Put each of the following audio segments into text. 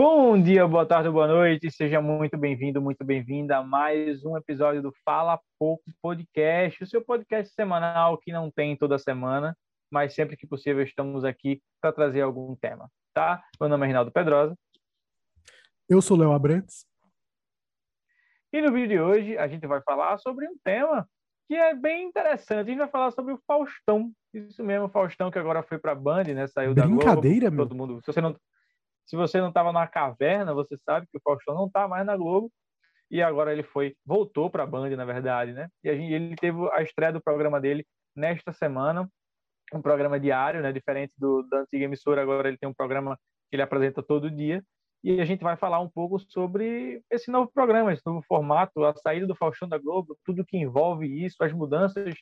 Bom dia, boa tarde, boa noite, seja muito bem-vindo, muito bem-vinda a mais um episódio do Fala Pouco Podcast, o seu podcast semanal que não tem toda semana, mas sempre que possível estamos aqui para trazer algum tema, tá? Meu nome é Reinaldo Pedrosa. Eu sou Léo Abrantes. E no vídeo de hoje a gente vai falar sobre um tema que é bem interessante. A gente vai falar sobre o Faustão. Isso mesmo, o Faustão que agora foi para a Band, né? Saiu da Globo. Brincadeira, Todo mundo. Se você não se você não estava na caverna, você sabe que o Faustão não está mais na Globo. E agora ele foi, voltou para a Band, na verdade, né? E gente, ele teve a estreia do programa dele nesta semana, um programa diário, né? Diferente do da antiga emissora, agora ele tem um programa que ele apresenta todo dia. E a gente vai falar um pouco sobre esse novo programa, esse novo formato, a saída do Faustão da Globo, tudo que envolve isso, as mudanças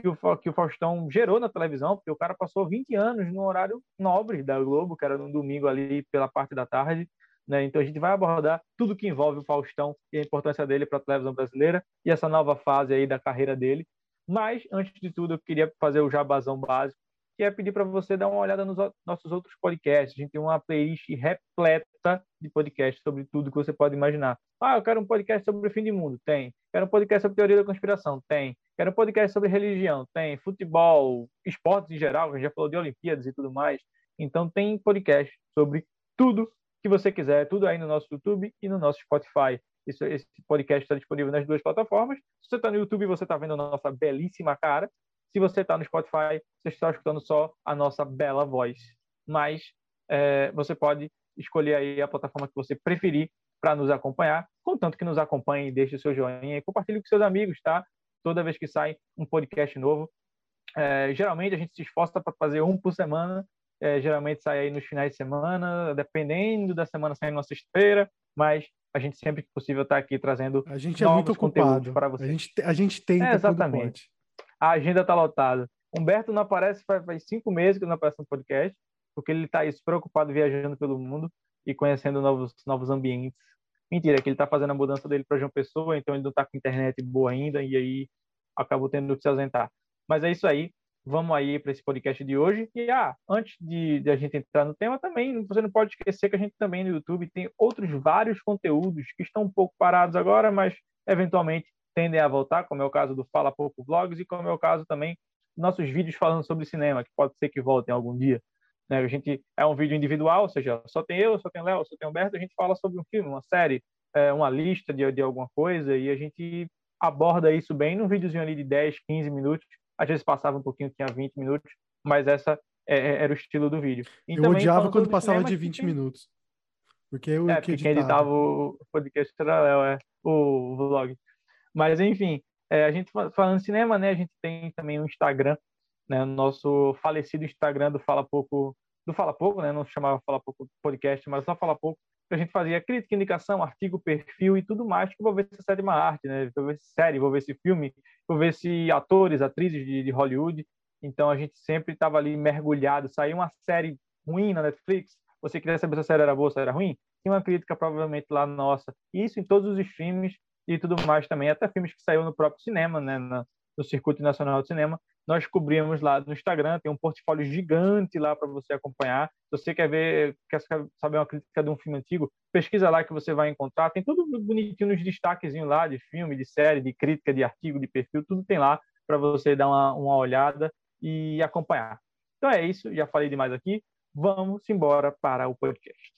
que o, que o Faustão gerou na televisão, porque o cara passou 20 anos no horário nobre da Globo, que era no domingo ali pela parte da tarde. Né? Então a gente vai abordar tudo que envolve o Faustão e a importância dele para a televisão brasileira e essa nova fase aí da carreira dele. Mas, antes de tudo, eu queria fazer o jabazão básico que é pedir para você dar uma olhada nos nossos outros podcasts. A gente tem uma playlist repleta de podcasts sobre tudo que você pode imaginar. Ah, eu quero um podcast sobre o fim do mundo. Tem. Quero um podcast sobre teoria da conspiração. Tem. Quero um podcast sobre religião. Tem. Futebol, esportes em geral, a gente já falou de Olimpíadas e tudo mais. Então, tem podcast sobre tudo que você quiser, tudo aí no nosso YouTube e no nosso Spotify. Isso, esse podcast está disponível nas duas plataformas. Se você está no YouTube, você está vendo a nossa belíssima cara. Se você está no Spotify, você está escutando só a nossa bela voz. Mas é, você pode escolher aí a plataforma que você preferir para nos acompanhar, contanto que nos acompanhe, deixe o seu joinha e compartilhe com seus amigos, tá? Toda vez que sai um podcast novo. É, geralmente a gente se esforça para fazer um por semana, é, geralmente sai aí nos finais de semana, dependendo da semana sai numa sexta-feira, mas a gente sempre que possível está aqui trazendo a gente é muito ocupado para vocês. A gente, a gente tenta é, exatamente a agenda está lotada. Humberto não aparece faz, faz, cinco meses que não aparece no podcast, porque ele está preocupado viajando pelo mundo e conhecendo novos, novos ambientes. Mentira, que ele está fazendo a mudança dele para João Pessoa, então ele não está com internet boa ainda e aí acabou tendo que se ausentar. Mas é isso aí. Vamos aí para esse podcast de hoje. E ah, antes de, de, a gente entrar no tema, também você não pode esquecer que a gente também no YouTube tem outros vários conteúdos que estão um pouco parados agora, mas eventualmente tendem a voltar, como é o caso do Fala Pouco Vlogs e como é o caso também nossos vídeos falando sobre cinema, que pode ser que voltem algum dia. Né? A gente é um vídeo individual, ou seja, só tem eu, só tem o Léo, só tem o Humberto, a gente fala sobre um filme, uma série, é, uma lista de, de alguma coisa e a gente aborda isso bem num videozinho ali de 10, 15 minutos. Às vezes passava um pouquinho, tinha 20 minutos, mas essa é, é, era o estilo do vídeo. E eu odiava quando passava cinema, de 20 tem... minutos. Porque eu é, que editava. quem editava o podcast era Léo, é, o vlog. Mas, enfim, é, a gente falando de cinema, né? A gente tem também um Instagram, né? Nosso falecido Instagram do Fala Pouco, do Fala Pouco, né? Não chamava Fala Pouco Podcast, mas só Fala Pouco. A gente fazia crítica, indicação, artigo, perfil e tudo mais que envolvesse essa sétima arte, né? Envolvesse série, envolvesse filme, envolvesse atores, atrizes de, de Hollywood. Então a gente sempre estava ali mergulhado. Saiu uma série ruim na Netflix, você queria saber se a série era boa se era ruim? Tinha uma crítica provavelmente lá nossa. Isso em todos os streams e tudo mais também, até filmes que saiu no próprio cinema, né, no, Circuito Nacional de Cinema, nós cobrimos lá no Instagram, tem um portfólio gigante lá para você acompanhar. Se você quer ver, quer saber uma crítica de um filme antigo, pesquisa lá que você vai encontrar. Tem tudo bonitinho nos destaquezinhos lá de filme, de série, de crítica, de artigo, de perfil, tudo tem lá para você dar uma, uma olhada e acompanhar. Então é isso, já falei demais aqui. Vamos embora para o podcast.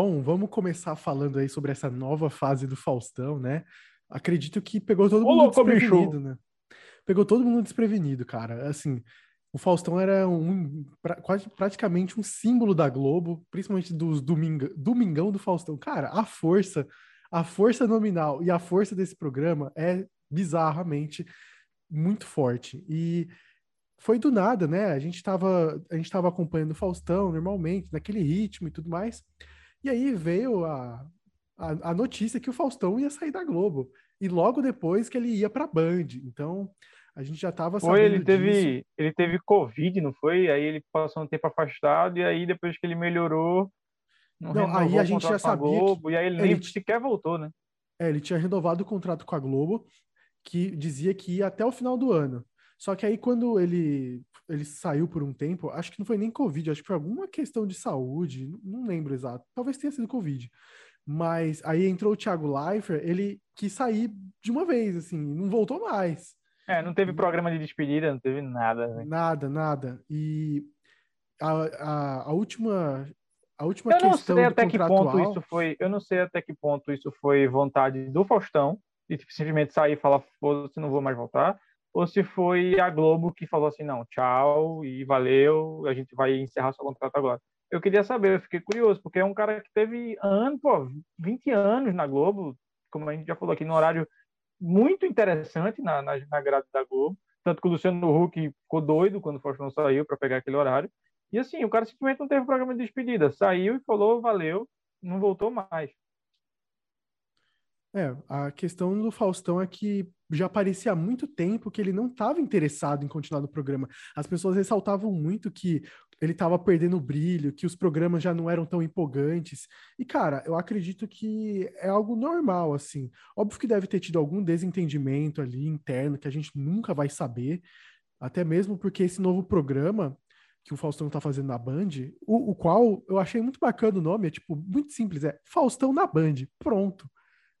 Bom, vamos começar falando aí sobre essa nova fase do Faustão, né? Acredito que pegou todo mundo desprevenido, né? Pegou todo mundo desprevenido, cara. Assim, o Faustão era um, quase praticamente um símbolo da Globo, principalmente dos dominga, Domingão do Faustão. Cara, a força, a força nominal e a força desse programa é bizarramente muito forte. E foi do nada, né? A gente estava a gente tava acompanhando o Faustão normalmente, naquele ritmo e tudo mais. E aí veio a, a, a, notícia que o Faustão ia sair da Globo. E logo depois que ele ia para a Band. Então, a gente já estava sabendo ele teve disso. Ele teve Covid, não foi? Aí ele passou um tempo afastado. E aí, depois que ele melhorou... Não, não aí a gente já sabia Globo, que... E aí ele nem ele sequer voltou, né? É, ele tinha renovado o contrato com a Globo. que dizia que ia até o final do ano. Só que aí, quando ele, ele saiu por um tempo, acho que não foi nem Covid, acho que foi alguma questão de saúde, não lembro exato. Talvez tenha sido Covid. Mas aí entrou o Thiago Leifert, ele quis sair de uma vez, assim, não voltou mais. É, não teve programa de despedida, não teve nada. Né? Nada, nada. E a, a, a última a última eu não sei até que ponto isso foi eu não sei até que ponto isso foi vontade do Faustão de simplesmente sair e falar foda-se não vou mais voltar ou se foi a Globo que falou assim, não, tchau e valeu, a gente vai encerrar seu contrato agora. Eu queria saber, eu fiquei curioso, porque é um cara que teve ano, pô, 20 anos na Globo, como a gente já falou aqui, no horário muito interessante na, na, na grade da Globo, tanto que o Luciano Huck ficou doido quando o Faustão saiu para pegar aquele horário, e assim, o cara simplesmente não teve programa de despedida, saiu e falou, valeu, não voltou mais. É, a questão do Faustão é que já parecia há muito tempo que ele não estava interessado em continuar no programa. As pessoas ressaltavam muito que ele estava perdendo o brilho, que os programas já não eram tão empolgantes. E, cara, eu acredito que é algo normal, assim. Óbvio que deve ter tido algum desentendimento ali interno que a gente nunca vai saber, até mesmo porque esse novo programa que o Faustão está fazendo na Band, o, o qual eu achei muito bacana o nome, é tipo, muito simples, é Faustão na Band, pronto.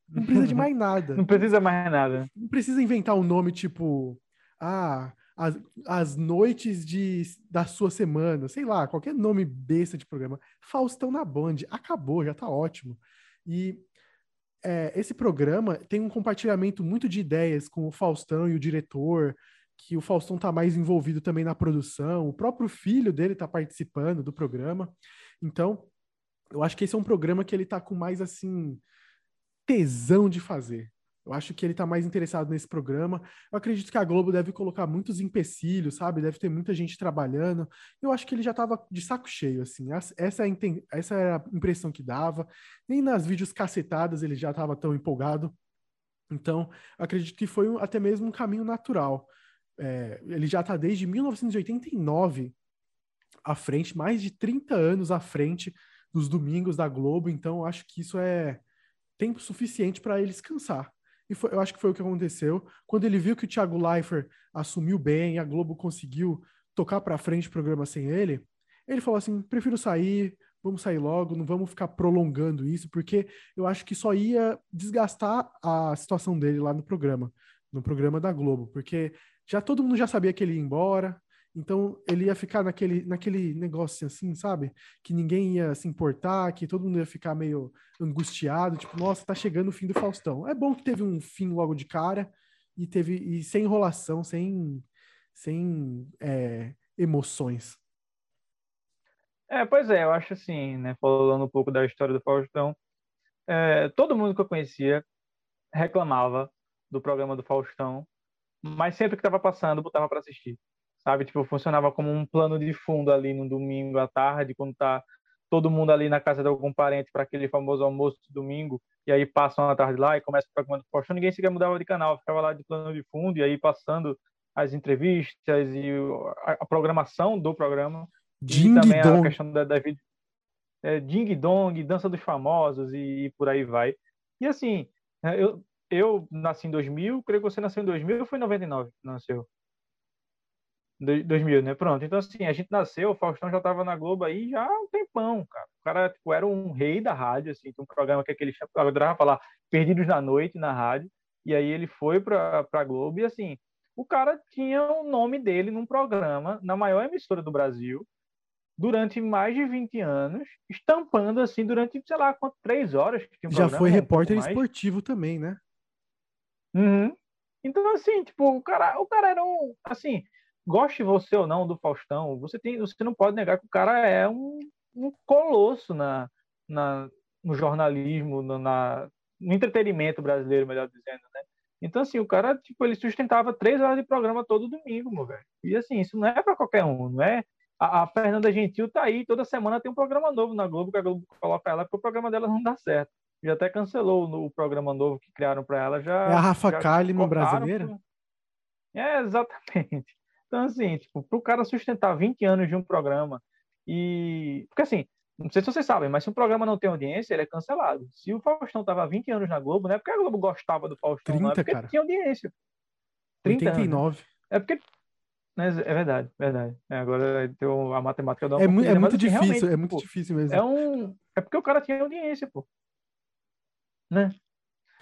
Não precisa de mais nada. Não precisa mais nada. Não precisa inventar um nome tipo. Ah, as, as noites de, da sua semana, sei lá, qualquer nome besta de programa. Faustão na Band, acabou, já tá ótimo. E é, esse programa tem um compartilhamento muito de ideias com o Faustão e o diretor, que o Faustão tá mais envolvido também na produção, o próprio filho dele tá participando do programa. Então, eu acho que esse é um programa que ele tá com mais assim tesão de fazer. Eu acho que ele está mais interessado nesse programa. Eu acredito que a Globo deve colocar muitos empecilhos, sabe? Deve ter muita gente trabalhando. Eu acho que ele já estava de saco cheio, assim. Essa, é essa era a impressão que dava. Nem nas vídeos cacetadas ele já estava tão empolgado. Então, acredito que foi um, até mesmo um caminho natural. É, ele já está desde 1989 à frente, mais de 30 anos à frente dos domingos da Globo. Então, acho que isso é tempo suficiente para ele descansar. E foi, eu acho que foi o que aconteceu. Quando ele viu que o Thiago Leifert assumiu bem, a Globo conseguiu tocar para frente o programa sem ele, ele falou assim: prefiro sair, vamos sair logo, não vamos ficar prolongando isso, porque eu acho que só ia desgastar a situação dele lá no programa, no programa da Globo, porque já todo mundo já sabia que ele ia embora, então ele ia ficar naquele, naquele negócio assim, sabe? Que ninguém ia se importar, que todo mundo ia ficar meio angustiado, tipo, nossa, tá chegando o fim do Faustão. É bom que teve um fim logo de cara e teve e sem enrolação, sem, sem é, emoções. É, pois é, eu acho assim, né? Falando um pouco da história do Faustão, é, todo mundo que eu conhecia reclamava do programa do Faustão, mas sempre que estava passando, botava para assistir sabe? Tipo, funcionava como um plano de fundo ali no domingo à tarde, quando tá todo mundo ali na casa de algum parente para aquele famoso almoço de domingo, e aí passam a tarde lá e começa o programa do Faustão, ninguém sequer mudava de canal, ficava lá de plano de fundo, e aí passando as entrevistas e a, programação do programa, Ding e também dong. a questão da, da vida, é, Ding Dong, Dança dos Famosos e, e, por aí vai. E assim, é, eu, eu nasci em 2000, creio que você nasceu em 2000 ou foi em 99 nasceu? 2000, né? Pronto. Então, assim, a gente nasceu, o Faustão já estava na Globo aí já há um tempão, cara. O cara, tipo, era um rei da rádio, assim, tem um programa que aquele adorava falar Perdidos na Noite na rádio, e aí ele foi para a Globo e, assim, o cara tinha o nome dele num programa na maior emissora do Brasil durante mais de 20 anos, estampando, assim, durante, sei lá, quanto, três horas. Que um já foi repórter um esportivo também, né? Uhum. Então, assim, tipo, o cara, o cara era um, assim, goste você ou não do Faustão, você tem, você não pode negar que o cara é um, um colosso na, na, no jornalismo, no, na, no entretenimento brasileiro, melhor dizendo, né? Então, assim, o cara, tipo, ele sustentava três horas de programa todo domingo, meu velho. E, assim, isso não é para qualquer um, não é? A, a, Fernanda Gentil tá aí, toda semana tem um programa novo na Globo, que a Globo coloca ela, porque o programa dela não dá certo. Já até cancelou o programa novo que criaram para ela. Já, é a Rafa Kalimann brasileira? É, exatamente. Então, assim, tipo, para o cara sustentar 20 anos de um programa e. Porque, assim, não sei se vocês sabem, mas se um programa não tem audiência, ele é cancelado. Se o Faustão tava 20 anos na Globo, não é porque a Globo gostava do Faustão, 30, não é porque cara. tinha audiência. 30 89. Anos. É porque. É verdade, verdade. É, agora deu a matemática da. É, mu é muito assim, difícil, é muito pô, difícil mesmo. É, um, é porque o cara tinha audiência, pô. Né?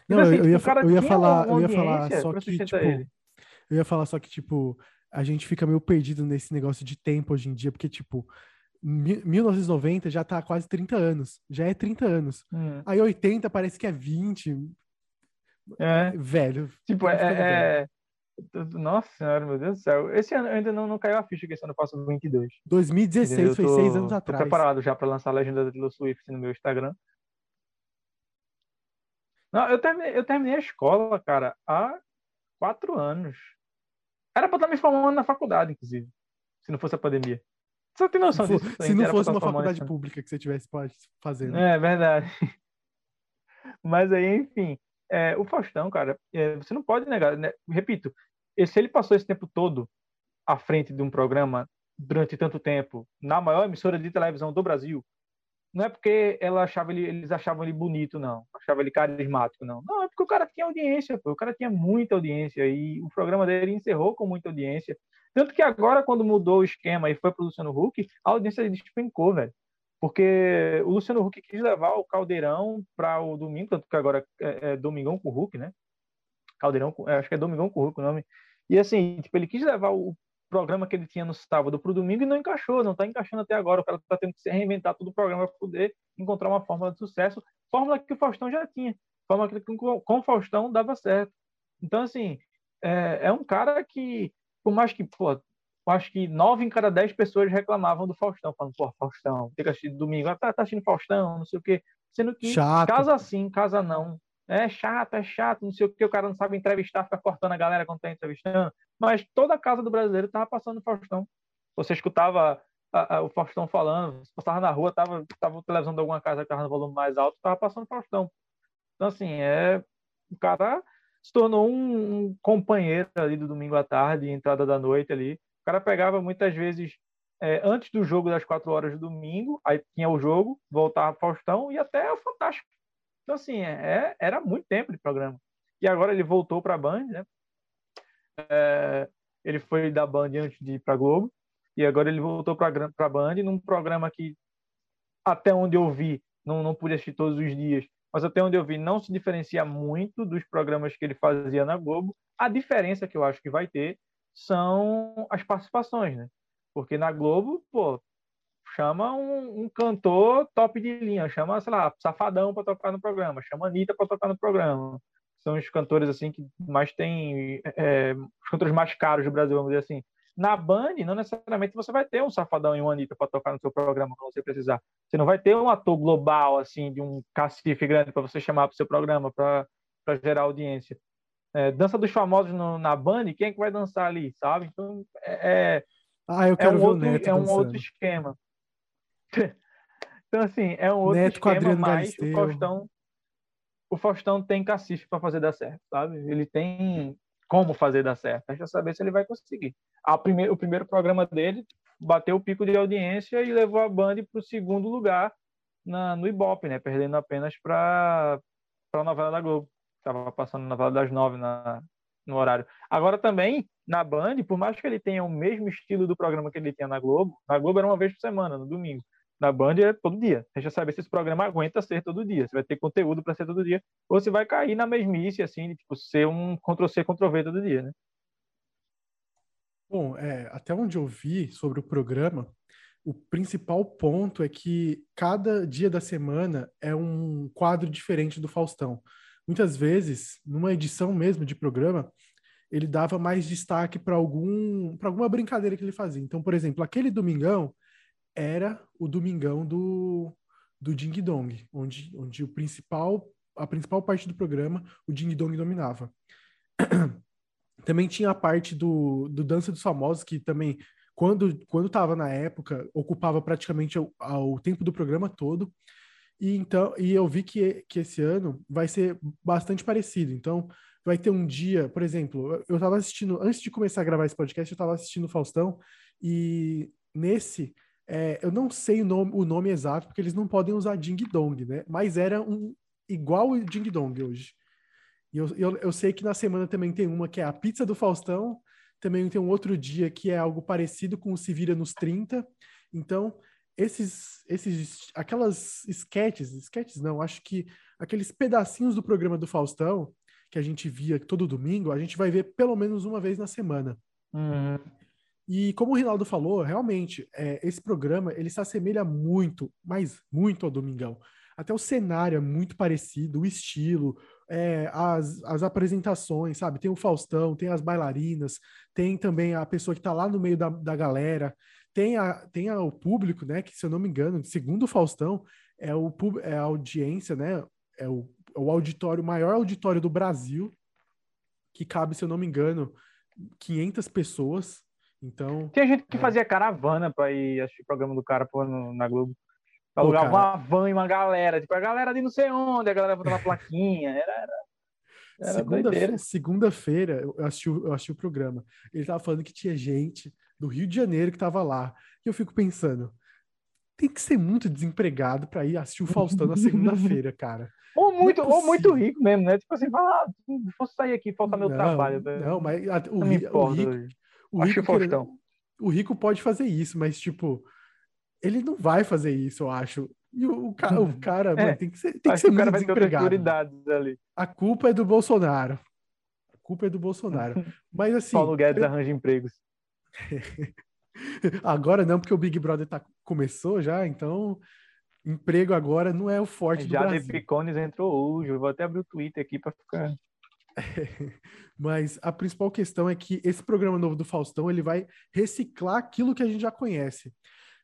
Não, assim, eu, ia, eu ia falar, eu ia falar só que, tipo, ele. eu ia falar só que, tipo, a gente fica meio perdido nesse negócio de tempo hoje em dia, porque, tipo, 1990 já tá quase 30 anos. Já é 30 anos. Hum. Aí 80 parece que é 20. É. Velho. Tipo, é, é... Nossa senhora, meu Deus do céu. Esse ano ainda não, não caiu a ficha que esse ano eu faço 22. 2016 foi seis anos atrás. Tô preparado já para lançar a legenda da Taylor Swift no meu Instagram. Não, eu terminei, eu terminei a escola, cara, há quatro anos. Era pra estar me formando na faculdade, inclusive. Se não fosse a pandemia. Você tem noção disso? Se não fosse uma faculdade pública que você tivesse fazendo. É verdade. Mas aí, enfim. É, o Faustão, cara, é, você não pode negar. Né? Repito, se ele passou esse tempo todo à frente de um programa durante tanto tempo, na maior emissora de televisão do Brasil, não é porque ela achava ele, eles achavam ele bonito, não. Achavam ele carismático, não. Não, é porque o cara tinha audiência, pô. o cara tinha muita audiência e o programa dele encerrou com muita audiência. Tanto que agora, quando mudou o esquema e foi pro Luciano Huck, a audiência despencou, velho. Porque o Luciano Huck quis levar o Caldeirão para o domingo, tanto que agora é, é Domingão com o Huck, né? Caldeirão, é, acho que é Domingão com o Huck o nome. E assim, tipo, ele quis levar o programa que ele tinha no sábado para o domingo e não encaixou, não está encaixando até agora. O cara está tendo que se reinventar todo o programa para poder encontrar uma fórmula de sucesso, fórmula que o Faustão já tinha, fórmula que com, com o Faustão dava certo. Então, assim, é, é um cara que, por mais que, pô, acho que nove em cada dez pessoas reclamavam do Faustão, falando, pô, Faustão, tem que assistir domingo, ah, tá, tá assistindo Faustão, não sei o quê. Sendo que Chato. casa sim, casa não. É chato, é chato, não sei o que, o cara não sabe entrevistar, fica cortando a galera quando tá entrevistando. Mas toda a casa do brasileiro tava passando o Faustão. Você escutava a, a, o Faustão falando, você passava na rua, tava, tava televisão de alguma casa que tava no volume mais alto, tava passando o Faustão. Então, assim, é, o cara se tornou um, um companheiro ali do domingo à tarde, entrada da noite ali. O cara pegava muitas vezes é, antes do jogo das quatro horas do domingo, aí tinha o jogo, voltava Faustão e até o Fantástico então, assim, é, é, era muito tempo de programa. E agora ele voltou para a Band, né? É, ele foi da Band antes de ir para Globo. E agora ele voltou para a Band num programa que, até onde eu vi, não, não pude assistir todos os dias, mas até onde eu vi, não se diferencia muito dos programas que ele fazia na Globo. A diferença que eu acho que vai ter são as participações, né? Porque na Globo, pô, chama um, um, cantor top de linha, chama, sei lá, Safadão para tocar no programa, chama Anitta para tocar no programa. São os cantores assim que mais tem é, os cantores mais caros do Brasil, vamos dizer assim. Na Band, não necessariamente você vai ter um Safadão e um Anitta para tocar no seu programa quando você precisar. Você não vai ter um ator global, assim, de um cacife grande para você chamar para o seu programa para gerar audiência. É, dança dos famosos no, na Band, quem é que vai dançar ali, sabe? Então, é, é ah, eu quero é um, outro, é um outro esquema. Então, assim, é um outro Neto esquema, mas o Faustão, o Faustão tem cacife para fazer dar certo, sabe? Ele tem como fazer dar certo. Deixa saber se ele vai conseguir. A primeir, o primeiro programa dele bateu o pico de audiência e levou a Band para o segundo lugar na, no Ibope, né? Perdendo apenas para a novela da Globo. Estava passando na novela das nove na, no horário. Agora também, na Band, por mais que ele tenha o mesmo estilo do programa que ele tinha na Globo, na Globo era uma vez por semana, no domingo na Band é todo dia. Deixa saber se esse programa aguenta ser todo dia. Se vai ter conteúdo para ser todo dia. Ou se vai cair na mesmice, assim, de tipo, ser um Ctrl-C, Ctrl-V todo dia, né? Bom, é, até onde eu vi sobre o programa, o principal ponto é que cada dia da semana é um quadro diferente do Faustão. Muitas vezes, numa edição mesmo de programa, ele dava mais destaque para algum, alguma brincadeira que ele fazia. Então, por exemplo, aquele domingão era o Domingão do, do Ding Dong, onde, onde o principal, a principal parte do programa o Ding Dong dominava. também tinha a parte do, do Dança dos Famosos, que também, quando quando estava na época, ocupava praticamente o, o tempo do programa todo. E então, e eu vi que, que esse ano vai ser bastante parecido. Então, vai ter um dia, por exemplo, eu estava assistindo, antes de começar a gravar esse podcast, eu estava assistindo o Faustão, e nesse é, eu não sei o nome, o nome, exato, porque eles não podem usar Ding Dong, né? Mas era um igual o Ding Dong hoje. E eu, eu, eu sei que na semana também tem uma que é a pizza do Faustão, também tem um outro dia que é algo parecido com o Se Vira nos 30. Então, esses, esses, aquelas sketches, sketches não, acho que aqueles pedacinhos do programa do Faustão que a gente via todo domingo, a gente vai ver pelo menos uma vez na semana. Uhum. E como o Rinaldo falou, realmente, é, esse programa ele se assemelha muito, mas muito ao Domingão. Até o cenário é muito parecido, o estilo, é, as, as apresentações, sabe? Tem o Faustão, tem as bailarinas, tem também a pessoa que está lá no meio da, da galera, tem, a, tem a, o público, né? Que, se eu não me engano, segundo o Faustão, é, o, é a audiência, né? É o, é o auditório, maior auditório do Brasil, que cabe, se eu não me engano, 500 pessoas. Então. Tinha gente que é... fazia caravana para ir assistir o programa do cara pô, no, na Globo. Alugava uma van e uma galera, tipo, a galera de não sei onde, a galera botava plaquinha, era, era... Segunda-feira, segunda-feira, eu assisti, eu assisti o programa. Ele tava falando que tinha gente do Rio de Janeiro que tava lá. E eu fico pensando, tem que ser muito desempregado para ir assistir o Faustão na segunda-feira, cara. Ou é muito, é ou muito rico mesmo, né? Tipo assim, fala, ah, vou sair aqui, falta meu não, trabalho. Né? Não, mas a, o, ri, o, rico, o, rico querendo, o rico pode fazer isso, mas tipo, ele não vai fazer isso, eu acho. E o, o, cara, o cara é, mano, tem que ser, tem que ser muito desempregado. Ali. A culpa é do Bolsonaro. A culpa é do Bolsonaro. Mas assim. Paulo Guedes eu... arranja empregos. agora não, porque o Big Brother tá, começou já, então emprego agora não é o forte já do Brasil. Já Picones entrou hoje, eu vou até abrir o Twitter aqui para ficar... Mas a principal questão é que esse programa novo do Faustão, ele vai reciclar aquilo que a gente já conhece.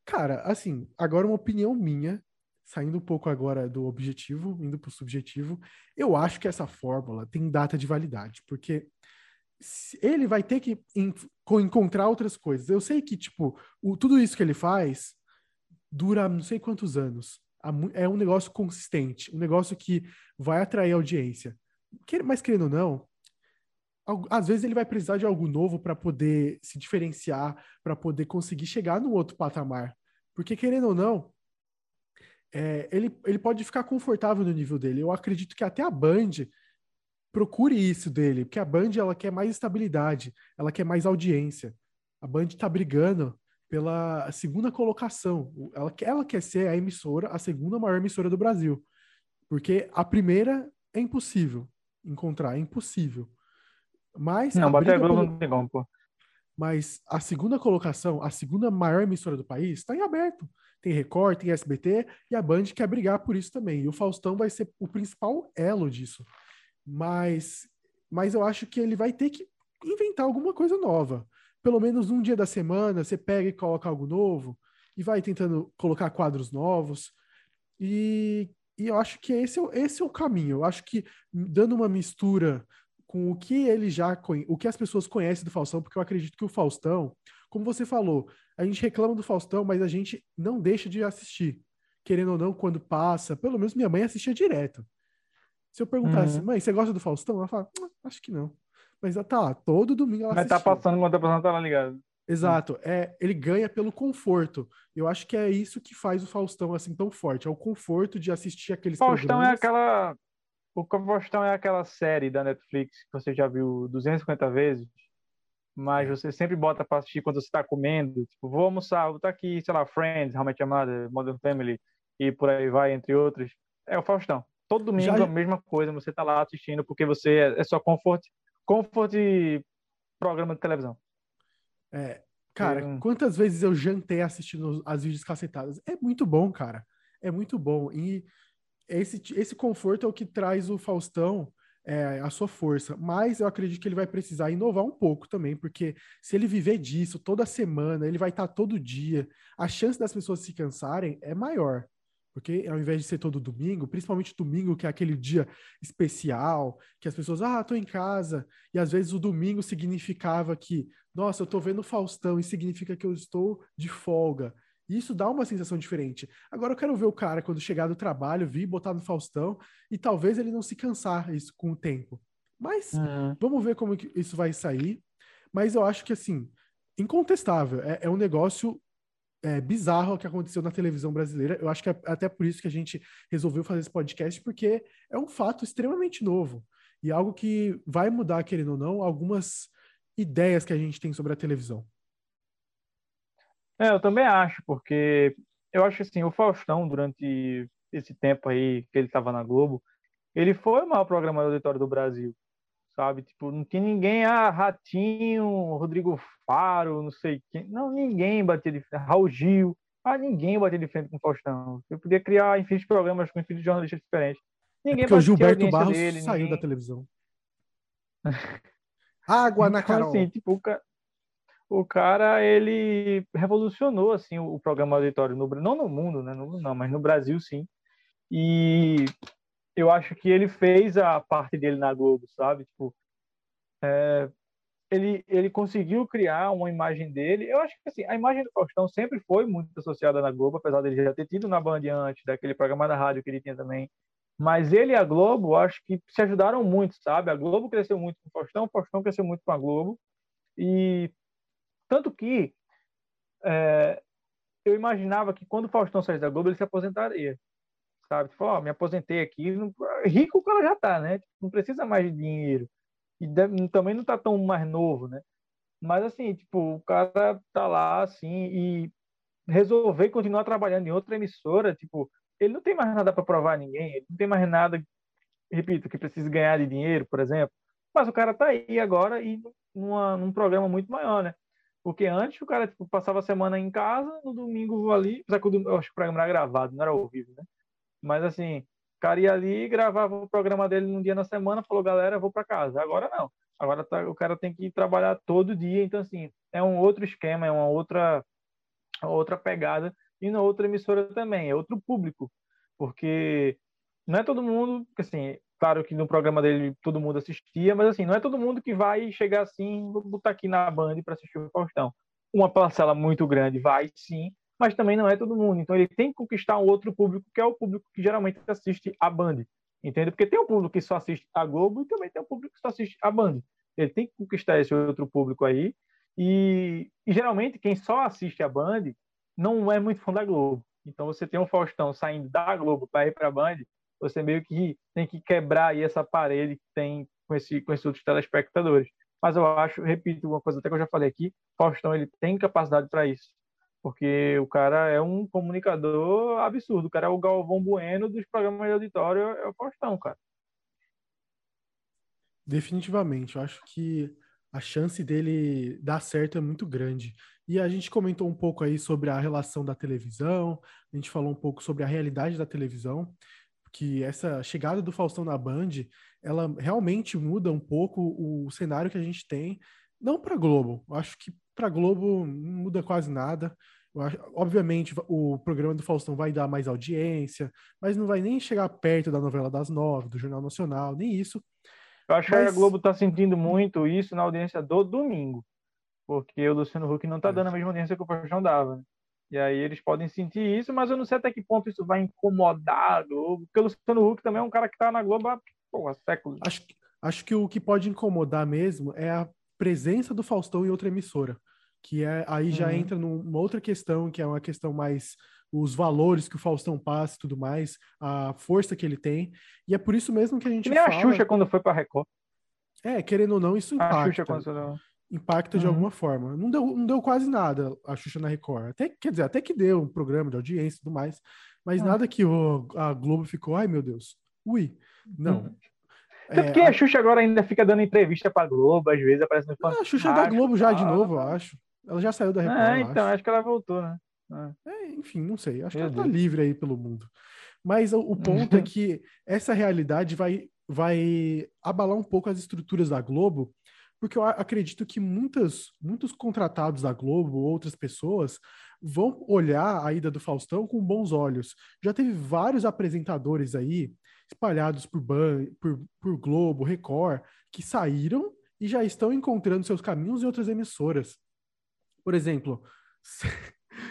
Cara, assim, agora uma opinião minha, saindo um pouco agora do objetivo, indo para o subjetivo, eu acho que essa fórmula tem data de validade, porque ele vai ter que encontrar outras coisas. Eu sei que, tipo, o, tudo isso que ele faz dura não sei quantos anos. É um negócio consistente, um negócio que vai atrair audiência. Mas, querendo ou não, às vezes ele vai precisar de algo novo para poder se diferenciar, para poder conseguir chegar no outro patamar. Porque, querendo ou não, é, ele, ele pode ficar confortável no nível dele. Eu acredito que até a Band procure isso dele, porque a Band ela quer mais estabilidade, ela quer mais audiência. A Band está brigando pela segunda colocação. Ela, ela quer ser a emissora, a segunda maior emissora do Brasil. Porque a primeira é impossível encontrar, é impossível. Mas. Não, bater Globo pelo... não tem como, pô. Mas a segunda colocação, a segunda maior emissora do país, está em aberto. Tem Record, tem SBT e a Band quer brigar por isso também. E o Faustão vai ser o principal elo disso. Mas, mas eu acho que ele vai ter que inventar alguma coisa nova. Pelo menos um dia da semana, você pega e coloca algo novo e vai tentando colocar quadros novos. E, e eu acho que esse é, esse é o caminho. Eu acho que dando uma mistura com o que ele já o que as pessoas conhecem do Faustão, porque eu acredito que o Faustão, como você falou, a gente reclama do Faustão, mas a gente não deixa de assistir. Querendo ou não, quando passa, pelo menos minha mãe assistia direto. Se eu perguntasse, uhum. mãe, você gosta do Faustão? Ela fala, ah, acho que não. Mas tá lá, todo domingo ela Mas tá passando quando tá passando, tá lá ligado. Exato, é, ele ganha pelo conforto. Eu acho que é isso que faz o Faustão assim tão forte, é o conforto de assistir aqueles Faustão é programas. é aquela o Faustão é aquela série da Netflix que você já viu 250 vezes, mas você sempre bota para assistir quando você está comendo. Tipo, vou almoçar, vou estar tá aqui, sei lá, Friends, Your Mother, Modern Family e por aí vai, entre outros. É o Faustão. Todo domingo já... a mesma coisa, você está lá assistindo porque você é, é só comfort, comfort programa de televisão. É, cara, hum. quantas vezes eu jantei assistindo as vídeos cacetadas? É muito bom, cara. É muito bom. E esse, esse conforto é o que traz o Faustão é, a sua força. Mas eu acredito que ele vai precisar inovar um pouco também, porque se ele viver disso toda semana, ele vai estar todo dia, a chance das pessoas se cansarem é maior. Porque ao invés de ser todo domingo, principalmente domingo, que é aquele dia especial, que as pessoas, ah, tô em casa, e às vezes o domingo significava que, nossa, eu tô vendo Faustão, e significa que eu estou de folga. E isso dá uma sensação diferente. Agora eu quero ver o cara, quando chegar do trabalho, vir botar no Faustão e talvez ele não se cansar isso com o tempo. Mas uhum. vamos ver como isso vai sair. Mas eu acho que, assim, incontestável. É, é um negócio é, bizarro que aconteceu na televisão brasileira. Eu acho que é até por isso que a gente resolveu fazer esse podcast, porque é um fato extremamente novo. e algo que vai mudar, querendo ou não, algumas ideias que a gente tem sobre a televisão. É, eu também acho, porque eu acho assim, o Faustão, durante esse tempo aí que ele estava na Globo, ele foi o maior programador da história do Brasil, sabe? Tipo, não tinha ninguém, ah, Ratinho, Rodrigo Faro, não sei quem, não, ninguém batia de frente, Raul Gil, ah, ninguém batia de frente com o Faustão. Eu podia criar infinitos programas com infinitos jornalistas diferentes. Ninguém é porque o Gilberto Barros dele, saiu ninguém... da televisão. Água na então, Carol. Assim, tipo, o cara, o cara, ele revolucionou, assim, o, programa auditório, no, não no mundo, né? No, não, mas no Brasil, sim. E eu acho que ele fez a parte dele na Globo, sabe? Tipo, é, ele, ele conseguiu criar uma imagem dele. Eu acho que assim, a imagem do Faustão sempre foi muito associada na Globo, apesar dele já ter tido na Band antes, daquele programa da rádio que ele tinha também. Mas ele e a Globo, acho que se ajudaram muito, sabe? A Globo cresceu muito com o Faustão, o Faustão cresceu muito com a Globo. E tanto que é, eu imaginava que quando o Faustão saísse da Globo, ele se aposentaria. Sabe? Tipo, ó, me aposentei aqui. Rico o cara já tá, né? Não precisa mais de dinheiro e deve, também não tá tão mais novo, né? Mas assim, tipo, o cara tá lá assim e resolver continuar trabalhando em outra emissora, tipo, ele não tem mais nada para provar a ninguém, ele não tem mais nada, repito, que precise ganhar de dinheiro, por exemplo. Mas o cara tá aí agora e numa, num programa muito maior, né? Porque antes o cara tipo, passava a semana em casa, no domingo ali, apesar que eu acho que o programa era gravado, não era ao vivo, né? Mas assim, cara ia ali, gravava o programa dele num dia na semana, falou, galera, vou para casa. Agora não. Agora tá, o cara tem que trabalhar todo dia. Então, assim, é um outro esquema, é uma outra, outra pegada. E na outra emissora também, é outro público. Porque não é todo mundo, assim, claro que no programa dele todo mundo assistia, mas assim, não é todo mundo que vai chegar assim, vou botar aqui na Band para assistir o Faustão. Uma parcela muito grande vai sim, mas também não é todo mundo. Então ele tem que conquistar um outro público, que é o público que geralmente assiste a Band. Entende? Porque tem um público que só assiste a Globo e também tem um público que só assiste a Band. Ele tem que conquistar esse outro público aí. E, e geralmente quem só assiste a Band não é muito fã da Globo. Então você tem um Faustão saindo da Globo para ir para a Band, você meio que tem que quebrar aí essa parede que tem com, esse, com esses outros telespectadores. Mas eu acho, repito uma coisa até que eu já falei aqui, Faustão ele tem capacidade para isso. Porque o cara é um comunicador absurdo. O cara é o Galvão Bueno dos programas de auditório, é o Faustão, cara. Definitivamente. Eu acho que a chance dele dar certo é muito grande. E a gente comentou um pouco aí sobre a relação da televisão, a gente falou um pouco sobre a realidade da televisão, que essa chegada do Faustão na Band, ela realmente muda um pouco o cenário que a gente tem, não para Globo. Eu acho que para Globo não muda quase nada. Acho, obviamente, o programa do Faustão vai dar mais audiência, mas não vai nem chegar perto da novela das nove, do Jornal Nacional, nem isso. Eu acho mas... que a Globo está sentindo muito isso na audiência do domingo, porque o Luciano Huck não está dando a mesma audiência que o Faustão dava. Né? E aí eles podem sentir isso, mas eu não sei até que ponto isso vai incomodar a Globo, porque o Luciano Huck também é um cara que está na Globo há, pô, há séculos. Acho, acho que o que pode incomodar mesmo é a presença do Faustão em outra emissora, que é aí já uhum. entra numa outra questão, que é uma questão mais os valores que o Faustão passa e tudo mais, a força que ele tem. E é por isso mesmo que a gente e nem fala... a Xuxa quando foi para Record. É, querendo ou não, isso impacta. A Xuxa quando... Impacta uhum. de alguma forma. Não deu, não deu quase nada a Xuxa na Record. Até, quer dizer, até que deu um programa de audiência e tudo mais, mas uhum. nada que o, a Globo ficou, ai meu Deus, ui. Não. Uhum. Tanto é, que a Xuxa agora ainda fica dando entrevista pra Globo, às vezes aparece no Fantástico. Ah, a Xuxa é da Globo já de novo, eu acho. Ela já saiu da Record. É, então, acho. acho. que ela voltou, né? É, enfim, não sei. Acho Meu que ela tá livre aí pelo mundo. Mas o, o ponto é que essa realidade vai, vai abalar um pouco as estruturas da Globo, porque eu acredito que muitas, muitos contratados da Globo, outras pessoas, vão olhar a ida do Faustão com bons olhos. Já teve vários apresentadores aí espalhados por, Ban, por, por Globo, Record, que saíram e já estão encontrando seus caminhos em outras emissoras. Por exemplo,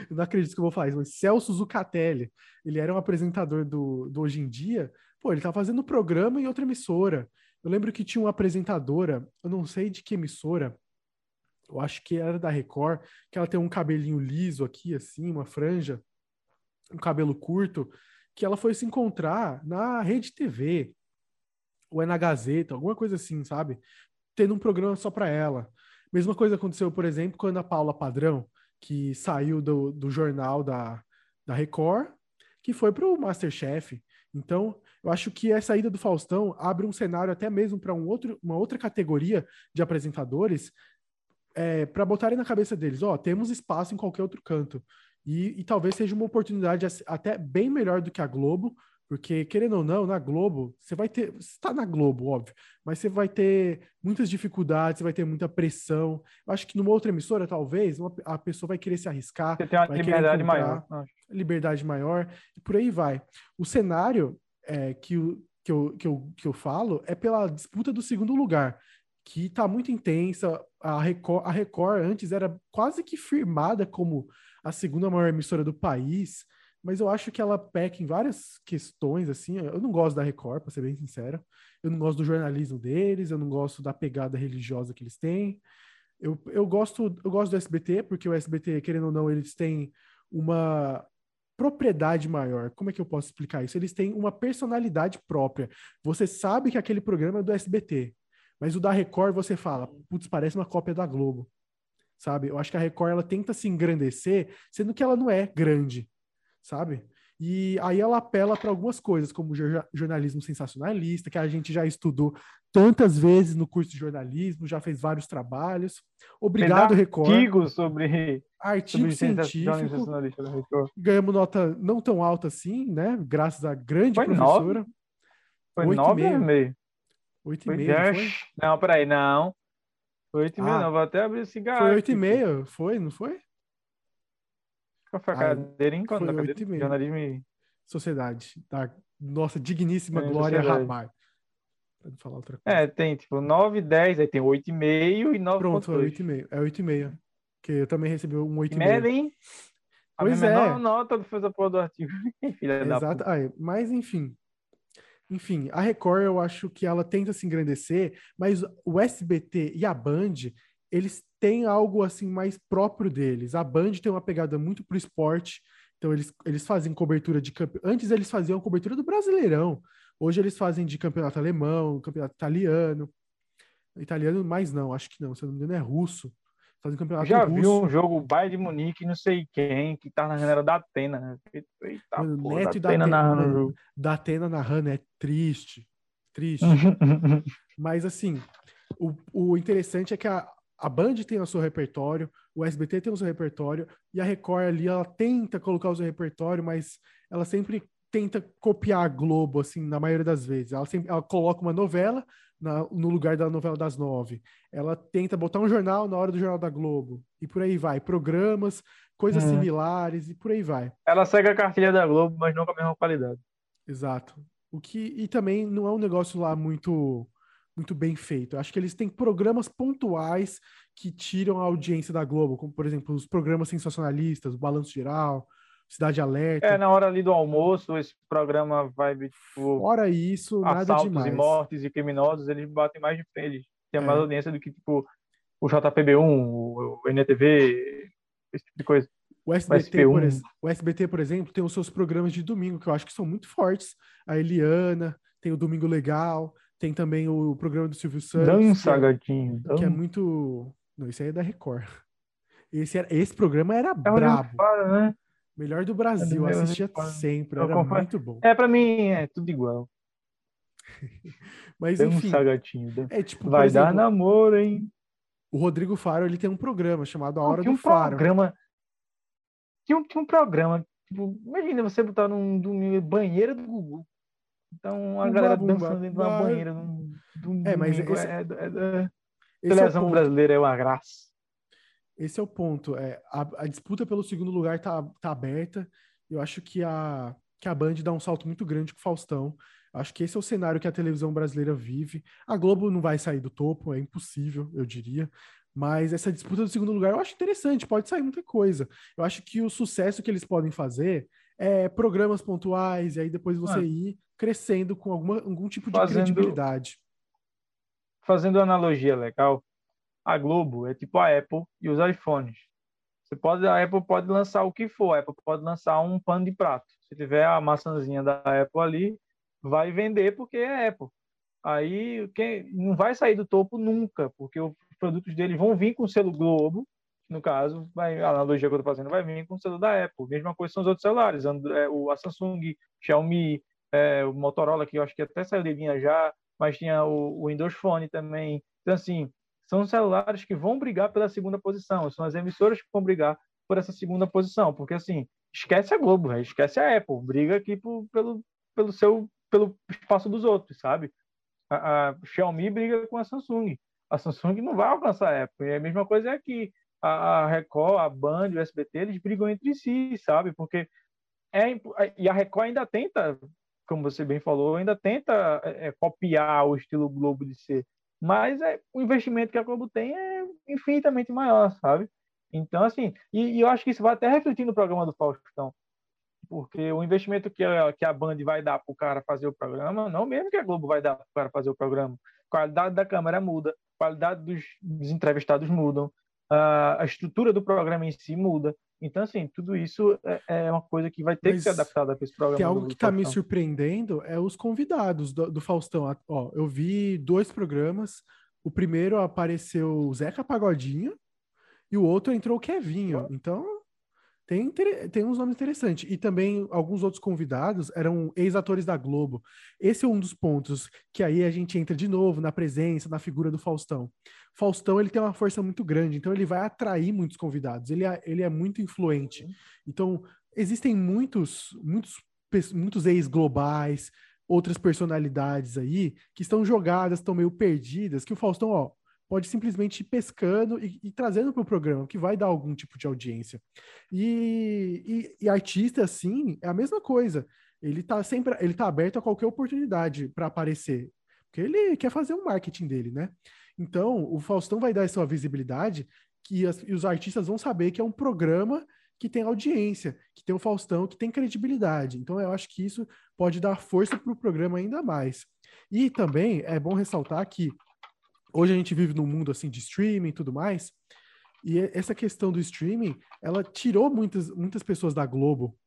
eu não acredito que eu vou falar isso, mas Celso Zucatelli, ele era um apresentador do, do Hoje em Dia, pô, ele tá fazendo programa em outra emissora. Eu lembro que tinha uma apresentadora, eu não sei de que emissora, eu acho que era da Record, que ela tem um cabelinho liso aqui, assim, uma franja, um cabelo curto, que ela foi se encontrar na Rede TV. ou é na Gazeta, alguma coisa assim, sabe? Tendo um programa só para ela. Mesma coisa aconteceu, por exemplo, quando a Paula Padrão, que saiu do, do jornal da, da Record, que foi para o Masterchef. Então, eu acho que a saída do Faustão abre um cenário até mesmo para um outro, uma outra categoria de apresentadores é, para botarem na cabeça deles, ó, temos espaço em qualquer outro canto. E, e, talvez seja uma oportunidade até bem melhor do que a Globo, porque, querendo ou não, na Globo, você vai ter. Você está na Globo, óbvio, mas você vai ter muitas dificuldades, você vai ter muita pressão. Eu acho que numa outra emissora, talvez, uma, a pessoa vai querer se arriscar. Você tem uma liberdade maior. Liberdade maior, e por aí vai. O cenário é, que, que, eu, que, eu, que eu falo é pela disputa do segundo lugar, que está muito intensa. A Record, a Record antes era quase que firmada como a segunda maior emissora do país mas eu acho que ela peca em várias questões, assim. Eu não gosto da Record, para ser bem sincero. Eu não gosto do jornalismo deles, eu não gosto da pegada religiosa que eles têm. Eu, eu, gosto, eu gosto do SBT, porque o SBT, querendo ou não, eles têm uma propriedade maior. Como é que eu posso explicar isso? Eles têm uma personalidade própria. Você sabe que aquele programa é do SBT, mas o da Record você fala, putz, parece uma cópia da Globo. Sabe? Eu acho que a Record ela tenta se engrandecer, sendo que ela não é grande sabe? E aí ela apela para algumas coisas, como jornalismo sensacionalista, que a gente já estudou tantas vezes no curso de jornalismo, já fez vários trabalhos. Obrigado, Record. Artigos sobre artigo sobre científico. Ganhamos nota não tão alta assim, né? Graças à grande foi professora. Nove? Foi nove ou meio? Oito e meio, não, foi? não, peraí, não. Oito e meio, ah, não. Vou até abrir esse cigarro. Foi oito e meio, foi, não foi? Qual foi a cadeira, hein? Quando foi? Jornalismo e... Sociedade, da nossa digníssima é, Glória. Pode falar outra coisa. É, tem tipo 9, 10, aí tem 8,5 e 9. Pronto, é 8,5. É 8,5. Que eu também recebi um 8,5. Merda, hein? A pois é. menor nota fez a porra do artigo. Filha Exato. puta. mas enfim. Enfim, a Record eu acho que ela tenta se engrandecer, mas o SBT e a Band, eles têm algo assim mais próprio deles. A Band tem uma pegada muito pro esporte, então eles, eles fazem cobertura de antes eles faziam cobertura do Brasileirão. Hoje eles fazem de campeonato alemão, campeonato italiano. Italiano mais não, acho que não, se eu não me engano é russo. Fazem campeonato Já russo. vi um jogo Bayern de Munique, não sei quem, que tá na galera da Atena. Eita, Mano, porra, Neto da Atena narrando Da Atena narrando é triste. Triste. Mas assim, o, o interessante é que a, a Band tem o seu repertório, o SBT tem o seu repertório, e a Record ali, ela tenta colocar o seu repertório, mas ela sempre tenta copiar a Globo, assim, na maioria das vezes. Ela, sempre, ela coloca uma novela na, no lugar da novela das nove. Ela tenta botar um jornal na hora do Jornal da Globo. E por aí vai. Programas, coisas hum. similares e por aí vai. Ela segue a cartilha da Globo, mas não com a mesma qualidade. Exato. O que, e também não é um negócio lá muito muito bem feito. Eu acho que eles têm programas pontuais que tiram a audiência da Globo, como por exemplo os programas sensacionalistas, o Balanço Geral, Cidade Alerta. É, na hora ali do almoço, esse programa vai tipo. Fora isso, nada demais. e mortes e criminosos, eles batem mais de frente. Tem é. mais audiência do que tipo o JPB1, o NTV, esse tipo de coisa. O SBT, por, o SBT, por exemplo, tem os seus programas de domingo, que eu acho que são muito fortes. A Eliana, tem o Domingo Legal, tem também o programa do Silvio Santos. Dança, que é, gatinho. Dança. Que é muito. Não, esse aí é da Record. Esse, era... esse programa era é brabo. Para, né? Melhor do Brasil, é assistia sempre, era confio. muito bom. É, pra mim é tudo igual. Mas dança, enfim. gatinho. Dança. É, tipo, Vai exemplo, dar namoro, hein? O Rodrigo Faro, ele tem um programa chamado A Hora um do Faro. Programa... Tinha, um, tinha um programa, tipo, imagina você botar num, num banheiro do Google. Então a um galera babumba, dançando dentro de uma banheira. Num, num é, mas esse, é, é, é, televisão é brasileira é uma graça. Esse é o ponto. É, a, a disputa pelo segundo lugar tá, tá aberta. Eu acho que a, que a Band dá um salto muito grande com o Faustão. Acho que esse é o cenário que a televisão brasileira vive. A Globo não vai sair do topo, é impossível, eu diria. Mas essa disputa do segundo lugar eu acho interessante, pode sair muita coisa. Eu acho que o sucesso que eles podem fazer é programas pontuais, e aí depois você ah. ir crescendo com alguma, algum tipo de fazendo, credibilidade. Fazendo analogia legal, a Globo é tipo a Apple e os iPhones. Você pode, a Apple pode lançar o que for, a Apple pode lançar um pano de prato. Se tiver a maçãzinha da Apple ali, vai vender porque é Apple. aí quem não vai sair do topo nunca, porque os produtos deles vão vir com o selo Globo, no caso, vai, a analogia que eu estou fazendo vai vir com o selo da Apple. Mesma coisa são os outros celulares, é, o, a Samsung, Xiaomi, é, o Motorola, que eu acho que até saiu de linha já, mas tinha o, o Windows Phone também. Então, assim, são celulares que vão brigar pela segunda posição, são as emissoras que vão brigar por essa segunda posição, porque, assim, esquece a Globo, esquece a Apple, briga aqui por, pelo, pelo seu pelo espaço dos outros, sabe? A, a, Xiaomi briga com a Samsung. A Samsung não vai alcançar a Apple. E a mesma coisa é aqui. A, a Record, a Band, o SBT, eles brigam entre si, sabe? Porque é e a Record ainda tenta, como você bem falou, ainda tenta é, é, copiar o estilo Globo de ser, mas é, o investimento que a Globo tem é infinitamente maior, sabe? Então, assim, e, e eu acho que isso vai até refletir no programa do Faustão porque o investimento que a, que a Band vai dar para o cara fazer o programa, não mesmo que a Globo vai dar para o cara fazer o programa. Qualidade da câmera muda, qualidade dos, dos entrevistados mudam, a, a, estrutura do programa em si muda. Então, assim, tudo isso é, é uma coisa que vai ter Mas que ser adaptada para esse programa. Tem algo que está me surpreendendo é os convidados do, do Faustão. Ó, eu vi dois programas. O primeiro apareceu o Zeca Pagodinho e o outro entrou o Kevinho. Então, tem, tem uns nomes interessantes. E também alguns outros convidados eram ex-atores da Globo. Esse é um dos pontos que aí a gente entra de novo na presença, na figura do Faustão. Faustão, ele tem uma força muito grande, então ele vai atrair muitos convidados. Ele é, ele é muito influente. Então, existem muitos, muitos, muitos ex-globais, outras personalidades aí que estão jogadas, estão meio perdidas, que o Faustão, ó, pode simplesmente ir pescando e, e trazendo para o programa, que vai dar algum tipo de audiência. E, e, e, artista, assim, é a mesma coisa. Ele está sempre, ele tá aberto a qualquer oportunidade para aparecer, porque ele quer fazer o um marketing dele, né? Então, o Faustão vai dar essa visibilidade que as, e os artistas vão saber que é um programa que tem audiência, que tem o Faustão, que tem credibilidade. Então, eu acho que isso pode dar força para o programa ainda mais. E também é bom ressaltar que hoje a gente vive num mundo assim de streaming e tudo mais, e essa questão do streaming, ela tirou muitas, muitas pessoas da Globo.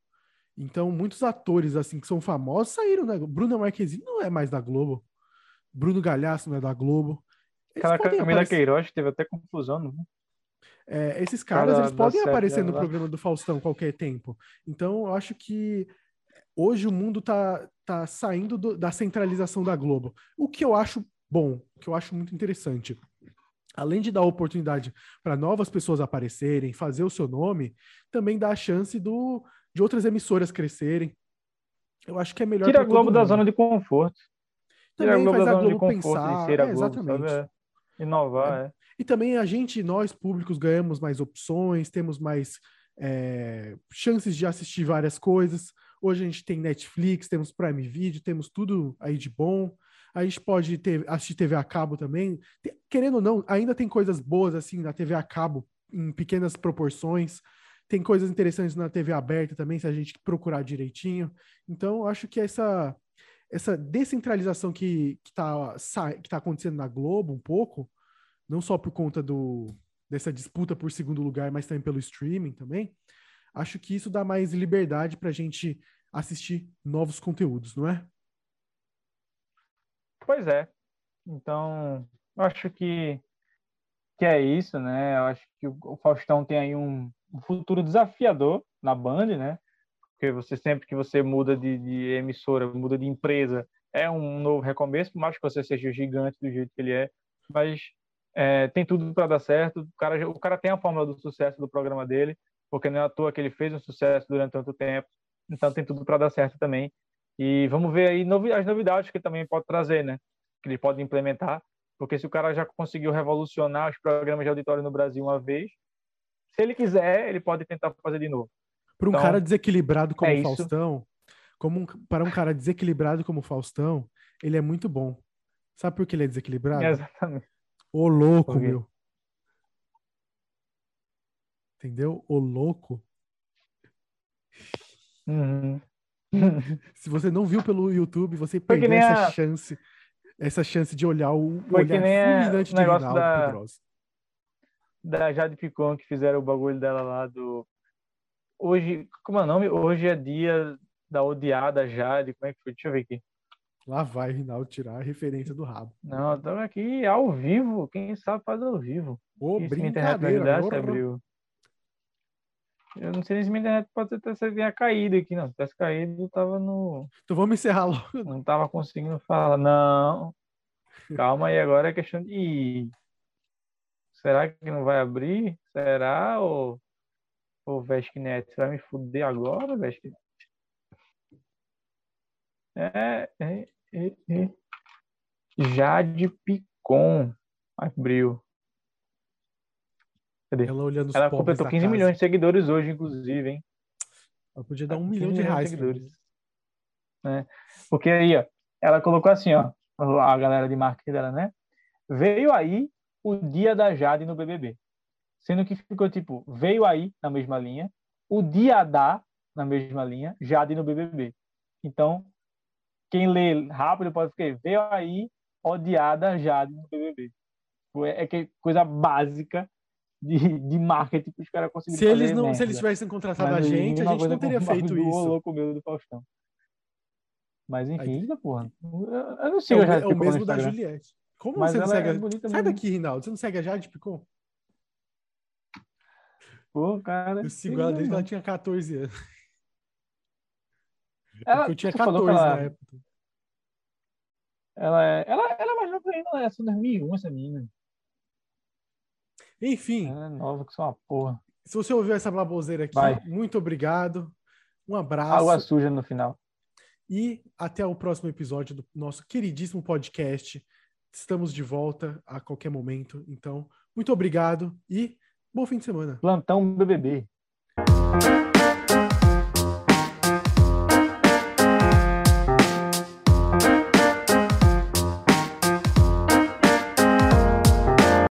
Então, muitos atores assim que são famosos saíram da. Bruno Marquezine não é mais da Globo. Bruno Galhaço não é da Globo. Aquela Camila aparecer... Queiroz teve até confusão, não? É, esses caras, eles podem aparecer no programa do Faustão qualquer tempo. Então, eu acho que hoje o mundo tá, tá saindo do, da centralização da Globo. O que eu acho bom, que eu acho muito interessante. Além de dar oportunidade para novas pessoas aparecerem, fazer o seu nome, também dá a chance do, de outras emissoras crescerem. Eu acho que é melhor. Tira a Globo da zona de conforto. Também Tira a Globo a Globo pensar. É, exatamente. É. Inovar, é. é. E também a gente, nós públicos, ganhamos mais opções, temos mais é, chances de assistir várias coisas. Hoje a gente tem Netflix, temos Prime Video, temos tudo aí de bom. A gente pode ter, assistir TV a cabo também. Querendo ou não, ainda tem coisas boas assim na TV a cabo, em pequenas proporções. Tem coisas interessantes na TV aberta também, se a gente procurar direitinho. Então, acho que essa, essa descentralização que está que tá acontecendo na Globo um pouco, não só por conta do, dessa disputa por segundo lugar, mas também pelo streaming também, acho que isso dá mais liberdade para a gente assistir novos conteúdos, não é? Pois é. Então, eu acho que, que é isso, né? Eu acho que o Faustão tem aí um, um futuro desafiador na Band, né? Porque você sempre que você muda de, de, emissora, muda de empresa, é um novo recomeço, por mais que você seja gigante do jeito que ele é, mas é, tem tudo para dar certo. O cara, o cara tem a fórmula do sucesso do programa dele, porque não é à toa que ele fez um sucesso durante tanto tempo, então tem tudo para dar certo também. E vamos ver aí as novidades que ele também pode trazer, né? Que ele pode implementar. Porque se o cara já conseguiu revolucionar os programas de auditório no Brasil uma vez, se ele quiser, ele pode tentar fazer de novo. Para um então, cara desequilibrado como é o Faustão, como um, para um cara desequilibrado como o Faustão, ele é muito bom. Sabe por que ele é desequilibrado? exatamente. O louco, meu. Entendeu? O louco. Uhum. Se você não viu pelo YouTube, você Foi perdeu essa a... chance. Essa chance de olhar o Foi olhar fulminante de Rinaldo da... Da Jade Picon, que fizeram o bagulho dela lá do... Hoje, como é o nome? Hoje é dia da odiada Jade. Como é que foi? Deixa eu ver aqui. Lá vai Rinaldo tirar a referência do rabo. Não, estamos aqui ao vivo. Quem sabe faz ao vivo. Ô, brincadeira. Se abriu. Eu não sei se minha internet pode ter se caído aqui, não. Se tivesse caído, tava no. Então vamos encerrar logo. Não tava conseguindo falar. Não. Calma aí, agora é questão de. Será que não vai abrir? Será? Ou. Ô, Vesknet, você vai me fuder agora, Vesknet? É, é, é, é. Jade Picon abriu. Cadê? Ela olhando os Ela completou 15 casa. milhões de seguidores hoje, inclusive, hein? Ela podia dar um milhão de reais. De seguidores. É. Porque aí, ó, ela colocou assim, ó, a galera de marketing dela, né? Veio aí o dia da Jade no BBB. Sendo que ficou tipo, veio aí na mesma linha, o dia da na mesma linha, Jade no BBB. Então, quem lê rápido pode ficar, veio aí odiada Jade no BBB. É, é que coisa básica de, de marketing que os caras conseguiram se eles não Se eles tivessem contratado Mas, a gente, a gente não teria feito isso. louco meu do Faustão. Mas enfim, Aí, porra. Eu não sei. É, o, é o mesmo da Juliette. Como Mas você não segue? É Sai daqui, Rinaldo. Você não segue a Jade Picon? Pô, cara. Eu sigo ela desde que ela tinha 14 anos. Ela, eu tinha 14 ela, na época. Ela é, ela, ela é mais nova ainda, ela é 2001, essa menina. Enfim. É nova que uma porra. Se você ouviu essa baboseira aqui, Vai. muito obrigado. Um abraço. Água suja no final. E até o próximo episódio do nosso queridíssimo podcast. Estamos de volta a qualquer momento. Então, muito obrigado e bom fim de semana. Plantão BBB.